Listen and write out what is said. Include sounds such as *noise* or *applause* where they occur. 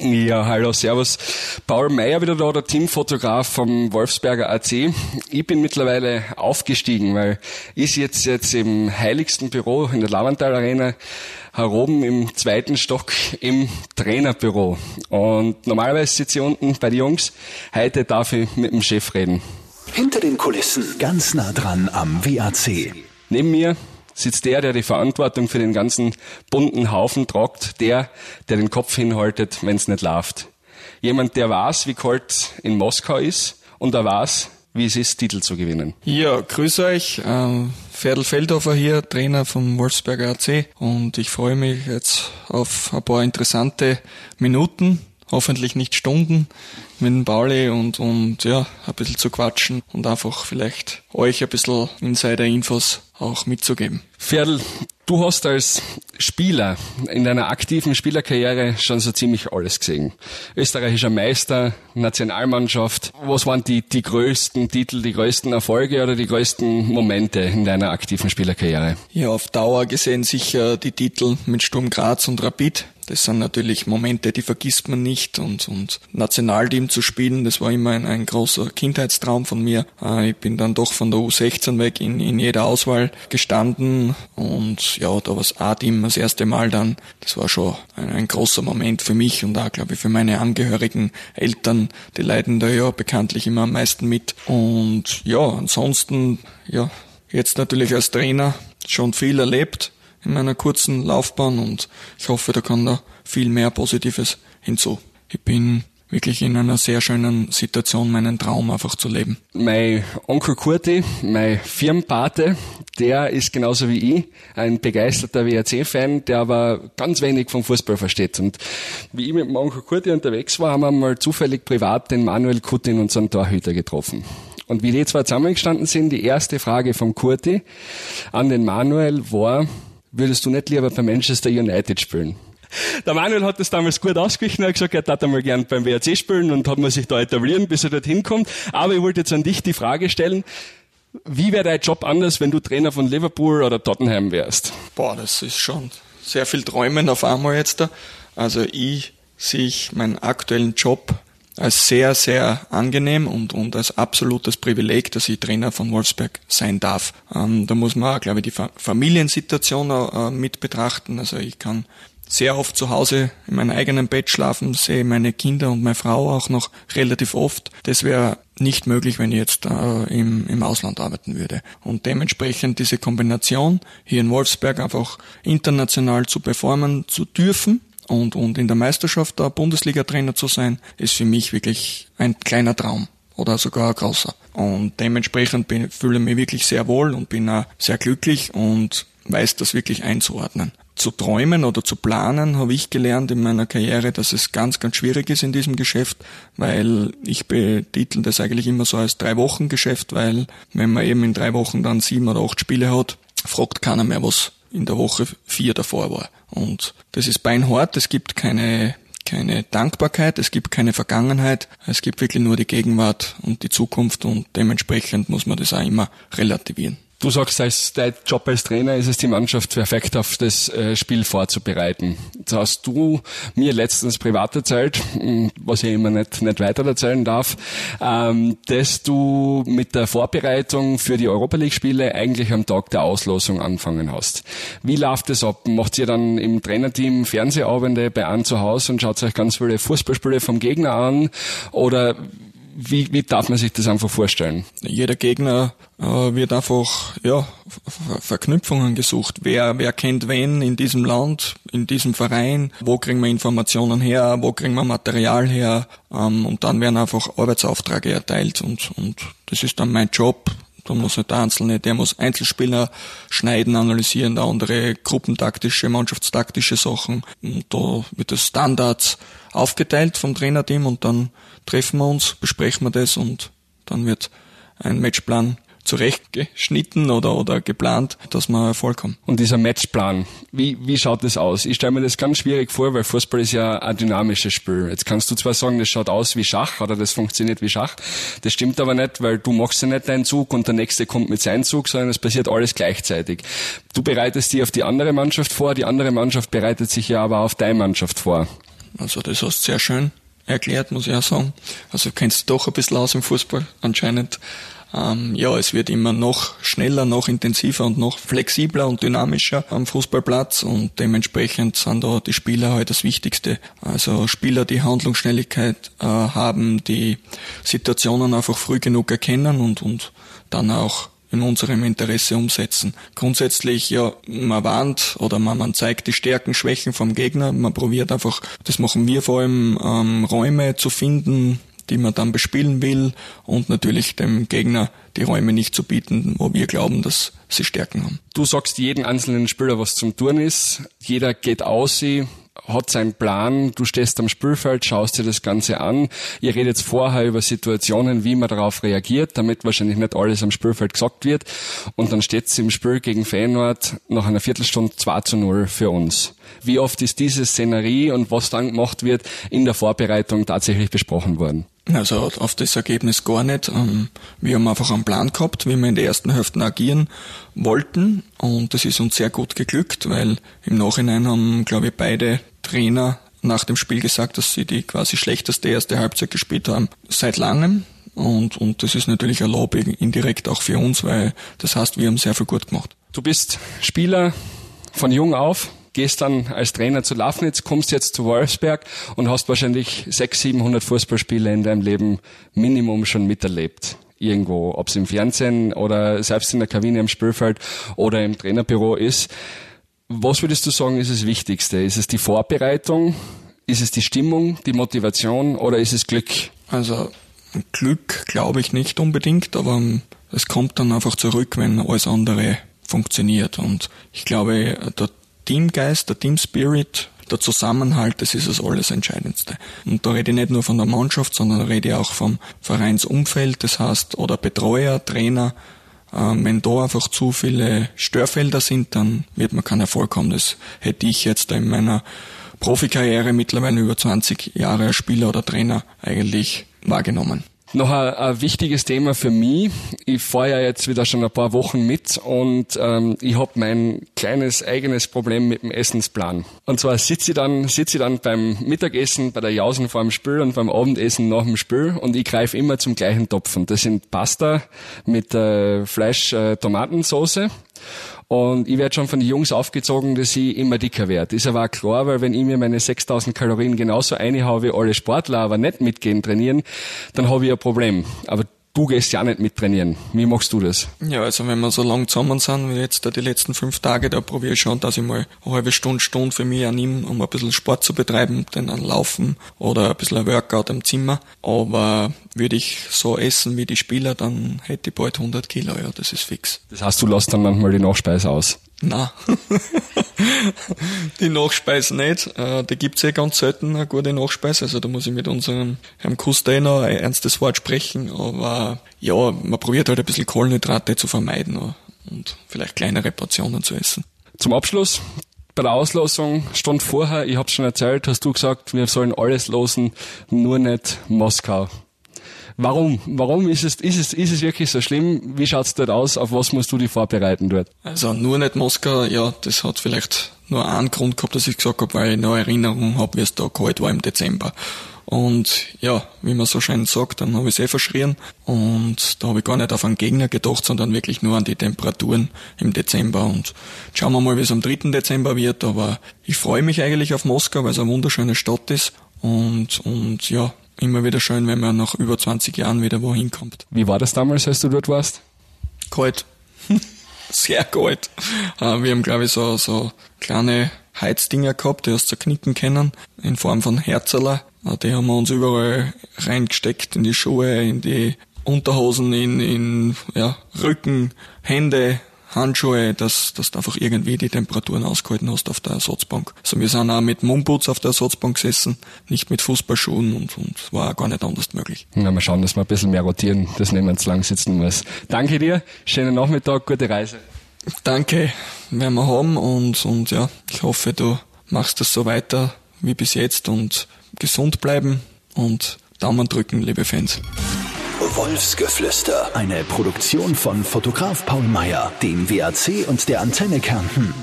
Ja, hallo, servus. Paul Meyer wieder da, der Teamfotograf vom Wolfsberger AC. Ich bin mittlerweile aufgestiegen, weil ich jetzt jetzt im heiligsten Büro in der Lavantal Arena hier oben im zweiten Stock im Trainerbüro. Und normalerweise sitze ich unten bei den Jungs. Heute darf ich mit dem Chef reden. Hinter den Kulissen, ganz nah dran am WAC. Neben mir sitzt der, der die Verantwortung für den ganzen bunten Haufen tragt, der, der den Kopf hinhaltet, wenn es nicht läuft. Jemand, der weiß, wie kalt in Moskau ist und er weiß, wie es ist, Titel zu gewinnen. Ja, grüß euch. Ähm, Ferdl Feldhofer hier, Trainer vom Wolfsberger AC und ich freue mich jetzt auf ein paar interessante Minuten hoffentlich nicht Stunden mit dem Pauli und, und ja, ein bisschen zu quatschen und einfach vielleicht euch ein bisschen Insider-Infos auch mitzugeben. Ferdl, du hast als Spieler in deiner aktiven Spielerkarriere schon so ziemlich alles gesehen. Österreichischer Meister, Nationalmannschaft. Was waren die, die größten Titel, die größten Erfolge oder die größten Momente in deiner aktiven Spielerkarriere? Ja, auf Dauer gesehen sicher die Titel mit Sturm Graz und Rapid. Das sind natürlich Momente, die vergisst man nicht und, und Nationalteam zu spielen, das war immer ein, ein großer Kindheitstraum von mir. Äh, ich bin dann doch von der U16 weg in, in jeder Auswahl gestanden und ja, da war das A-Team das erste Mal dann. Das war schon ein, ein großer Moment für mich und auch, glaube ich, für meine Angehörigen, Eltern, die leiden da ja bekanntlich immer am meisten mit. Und ja, ansonsten, ja, jetzt natürlich als Trainer schon viel erlebt in meiner kurzen Laufbahn und ich hoffe, da kann da viel mehr Positives hinzu. Ich bin wirklich in einer sehr schönen Situation, meinen Traum einfach zu leben. Mein Onkel Kurti, mein Firmenpate, der ist genauso wie ich ein begeisterter WRC-Fan, der aber ganz wenig vom Fußball versteht. Und wie ich mit dem Onkel Kurti unterwegs war, haben wir mal zufällig privat den Manuel Kutin, unseren Torhüter, getroffen. Und wie die zwei zusammengestanden sind, die erste Frage vom Kurti an den Manuel war, würdest du nicht lieber bei Manchester United spielen? Der Manuel hat das damals gut ausgewichen, er hat gesagt, er darf einmal gern beim WRC spielen und hat man sich da etablieren, bis er dorthin kommt. Aber ich wollte jetzt an dich die Frage stellen, wie wäre dein Job anders, wenn du Trainer von Liverpool oder Tottenham wärst? Boah, das ist schon sehr viel Träumen auf einmal jetzt da. Also ich sehe meinen aktuellen Job als sehr, sehr angenehm und, und als absolutes Privileg, dass ich Trainer von Wolfsberg sein darf. Ähm, da muss man auch, glaube ich, die Familiensituation äh, mit betrachten. Also ich kann sehr oft zu Hause in meinem eigenen Bett schlafen, sehe meine Kinder und meine Frau auch noch relativ oft. Das wäre nicht möglich, wenn ich jetzt äh, im, im Ausland arbeiten würde. Und dementsprechend diese Kombination hier in Wolfsberg einfach international zu performen zu dürfen, und, und in der Meisterschaft der Bundesliga-Trainer zu sein, ist für mich wirklich ein kleiner Traum oder sogar ein großer. Und dementsprechend bin, fühle ich mich wirklich sehr wohl und bin auch sehr glücklich und weiß das wirklich einzuordnen. Zu träumen oder zu planen habe ich gelernt in meiner Karriere, dass es ganz, ganz schwierig ist in diesem Geschäft, weil ich betitel das eigentlich immer so als drei Wochen Geschäft, weil wenn man eben in drei Wochen dann sieben oder acht Spiele hat, fragt keiner mehr, was in der Woche vier davor war. Und das ist beinhart, es gibt keine keine Dankbarkeit, es gibt keine Vergangenheit, es gibt wirklich nur die Gegenwart und die Zukunft und dementsprechend muss man das auch immer relativieren. Du sagst, als dein Job als Trainer ist es, die Mannschaft perfekt auf das äh, Spiel vorzubereiten. Jetzt hast du mir letztens privat erzählt, hm, was ich immer nicht, nicht weiter erzählen darf, ähm, dass du mit der Vorbereitung für die Europa League Spiele eigentlich am Tag der Auslosung anfangen hast. Wie läuft das ab? Macht ihr dann im Trainerteam Fernsehabende bei einem zu Hause und schaut euch ganz viele Fußballspiele vom Gegner an? Oder wie, wie darf man sich das einfach vorstellen? Jeder Gegner äh, wird einfach ja, Verknüpfungen gesucht. Wer, wer kennt wen in diesem Land, in diesem Verein? Wo kriegen wir Informationen her? Wo kriegen wir Material her? Ähm, und dann werden einfach Arbeitsaufträge erteilt und, und das ist dann mein Job. Da muss nicht der Einzelne, der muss Einzelspieler schneiden, analysieren, der andere gruppentaktische, mannschaftstaktische Sachen. Und da wird das Standards aufgeteilt vom Trainerteam und dann treffen wir uns, besprechen wir das und dann wird ein Matchplan zurechtgeschnitten oder, oder geplant, dass wir Erfolg haben. Und dieser Matchplan, wie, wie schaut das aus? Ich stelle mir das ganz schwierig vor, weil Fußball ist ja ein dynamisches Spiel. Jetzt kannst du zwar sagen, das schaut aus wie Schach oder das funktioniert wie Schach. Das stimmt aber nicht, weil du machst ja nicht deinen Zug und der nächste kommt mit seinem Zug, sondern es passiert alles gleichzeitig. Du bereitest dich auf die andere Mannschaft vor, die andere Mannschaft bereitet sich ja aber auf deine Mannschaft vor. Also das hast du sehr schön erklärt, muss ich auch sagen. Also kennst du doch ein bisschen aus im Fußball anscheinend. Ähm, ja, es wird immer noch schneller, noch intensiver und noch flexibler und dynamischer am Fußballplatz und dementsprechend sind da die Spieler halt das Wichtigste. Also Spieler, die Handlungsschnelligkeit äh, haben, die Situationen einfach früh genug erkennen und, und dann auch in unserem Interesse umsetzen. Grundsätzlich, ja, man warnt oder man, man zeigt die Stärken, Schwächen vom Gegner. Man probiert einfach, das machen wir vor allem, ähm, Räume zu finden, die man dann bespielen will und natürlich dem Gegner die Räume nicht zu bieten, wo wir glauben, dass sie Stärken haben. Du sagst jeden einzelnen Spieler, was zum Tun ist. Jeder geht aus, hat seinen Plan, du stehst am Spielfeld, schaust dir das Ganze an. Ihr redet vorher über Situationen, wie man darauf reagiert, damit wahrscheinlich nicht alles am Spielfeld gesagt wird. Und dann steht es im Spiel gegen Feyenoord nach einer Viertelstunde 2 zu 0 für uns. Wie oft ist diese Szenerie und was dann gemacht wird in der Vorbereitung tatsächlich besprochen worden? Also auf das Ergebnis gar nicht. Ähm, wir haben einfach einen Plan gehabt, wie wir in der ersten Hälfte agieren wollten und das ist uns sehr gut geglückt, weil im Nachhinein haben, glaube ich, beide Trainer nach dem Spiel gesagt, dass sie die quasi schlechteste erste Halbzeit gespielt haben seit langem. Und, und das ist natürlich ein Lob indirekt auch für uns, weil das heißt, wir haben sehr viel gut gemacht. Du bist Spieler von jung auf, gehst dann als Trainer zu Lafnitz, kommst jetzt zu Wolfsberg und hast wahrscheinlich 600, 700 Fußballspiele in deinem Leben Minimum schon miterlebt. Irgendwo, ob es im Fernsehen oder selbst in der Kabine am Spielfeld oder im Trainerbüro ist. Was würdest du sagen, ist das Wichtigste? Ist es die Vorbereitung? Ist es die Stimmung, die Motivation oder ist es Glück? Also Glück glaube ich nicht unbedingt, aber es kommt dann einfach zurück, wenn alles andere funktioniert. Und ich glaube, der Teamgeist, der Team Spirit, der Zusammenhalt, das ist das alles Entscheidendste. Und da rede ich nicht nur von der Mannschaft, sondern rede ich auch vom Vereinsumfeld, das heißt, oder Betreuer, Trainer. Ähm, wenn da einfach zu viele Störfelder sind, dann wird man keinen Erfolg haben. Das hätte ich jetzt in meiner Profikarriere mittlerweile über 20 Jahre als Spieler oder Trainer eigentlich wahrgenommen. Noch ein, ein, wichtiges Thema für mich. Ich fahre ja jetzt wieder schon ein paar Wochen mit und ähm, ich habe mein kleines eigenes Problem mit dem Essensplan. Und zwar sitze ich dann sitze ich dann beim Mittagessen bei der Jausen vor dem Spiel und beim Abendessen nach dem Spiel und ich greife immer zum gleichen Topfen. Das sind Pasta mit äh, Fleisch-Tomatensauce. Und ich werde schon von den Jungs aufgezogen, dass ich immer dicker werde. Ist aber auch klar, weil wenn ich mir meine 6000 Kalorien genauso einhaue wie alle Sportler, aber nicht mitgehen trainieren, dann habe ich ein Problem. Aber du gehst ja auch nicht mit trainieren. Wie machst du das? Ja, also wenn wir so lang zusammen sind, wie jetzt da die letzten fünf Tage, da probiere ich schon, dass ich mal eine halbe Stunde, Stunde für mich annehme, um ein bisschen Sport zu betreiben, dann ein Laufen oder ein bisschen ein Workout im Zimmer. Aber würde ich so essen wie die Spieler, dann hätte ich bald 100 Kilo, ja, das ist fix. Das heißt, du lässt dann manchmal die Nachspeise aus? Na, *laughs* die Nachspeise nicht. Äh, da gibt's ja ganz selten eine gute Nachspeise. Also da muss ich mit unserem Herrn Kusteiner ein ernstes Wort sprechen. Aber ja, man probiert halt ein bisschen Kohlenhydrate zu vermeiden und vielleicht kleinere Portionen zu essen. Zum Abschluss, bei der Auslosung stand vorher, ich habe schon erzählt, hast du gesagt, wir sollen alles losen, nur nicht Moskau. Warum? Warum ist es, ist es, ist es wirklich so schlimm? Wie schaut's dort aus? Auf was musst du dich vorbereiten dort? Also nur nicht Moskau, ja, das hat vielleicht nur einen Grund gehabt, dass ich gesagt habe, weil ich noch Erinnerung habe, wie es da kalt war im Dezember. Und ja, wie man so schön sagt, dann habe ich es eh verschrien. Und da habe ich gar nicht auf einen Gegner gedacht, sondern wirklich nur an die Temperaturen im Dezember. Und schauen wir mal, wie es am 3. Dezember wird. Aber ich freue mich eigentlich auf Moskau, weil es eine wunderschöne Stadt ist. Und, und ja, immer wieder schön, wenn man nach über 20 Jahren wieder wohin kommt. Wie war das damals, als du dort warst? Kalt. *laughs* Sehr kalt. Äh, wir haben, glaube ich, so, so kleine Heizdinger gehabt, die hast du knicken können, in Form von Herzerler. Äh, die haben wir uns überall reingesteckt, in die Schuhe, in die Unterhosen, in, in ja, Rücken, Hände, Handschuhe, dass, dass du einfach irgendwie die Temperaturen ausgehalten hast auf der Ersatzbank. Also wir sind auch mit Mundputz auf der Ersatzbank gesessen, nicht mit Fußballschuhen und, und war auch gar nicht anders möglich. Ja, mal schauen, dass wir ein bisschen mehr rotieren, dass niemand zu lang sitzen muss. Danke dir, schönen Nachmittag, gute Reise. Danke, werden wir haben und, und ja, ich hoffe, du machst das so weiter wie bis jetzt und gesund bleiben und Daumen drücken, liebe Fans. Wolfsgeflüster. Eine Produktion von Fotograf Paul Meyer, dem WAC und der Antenne Kärnten.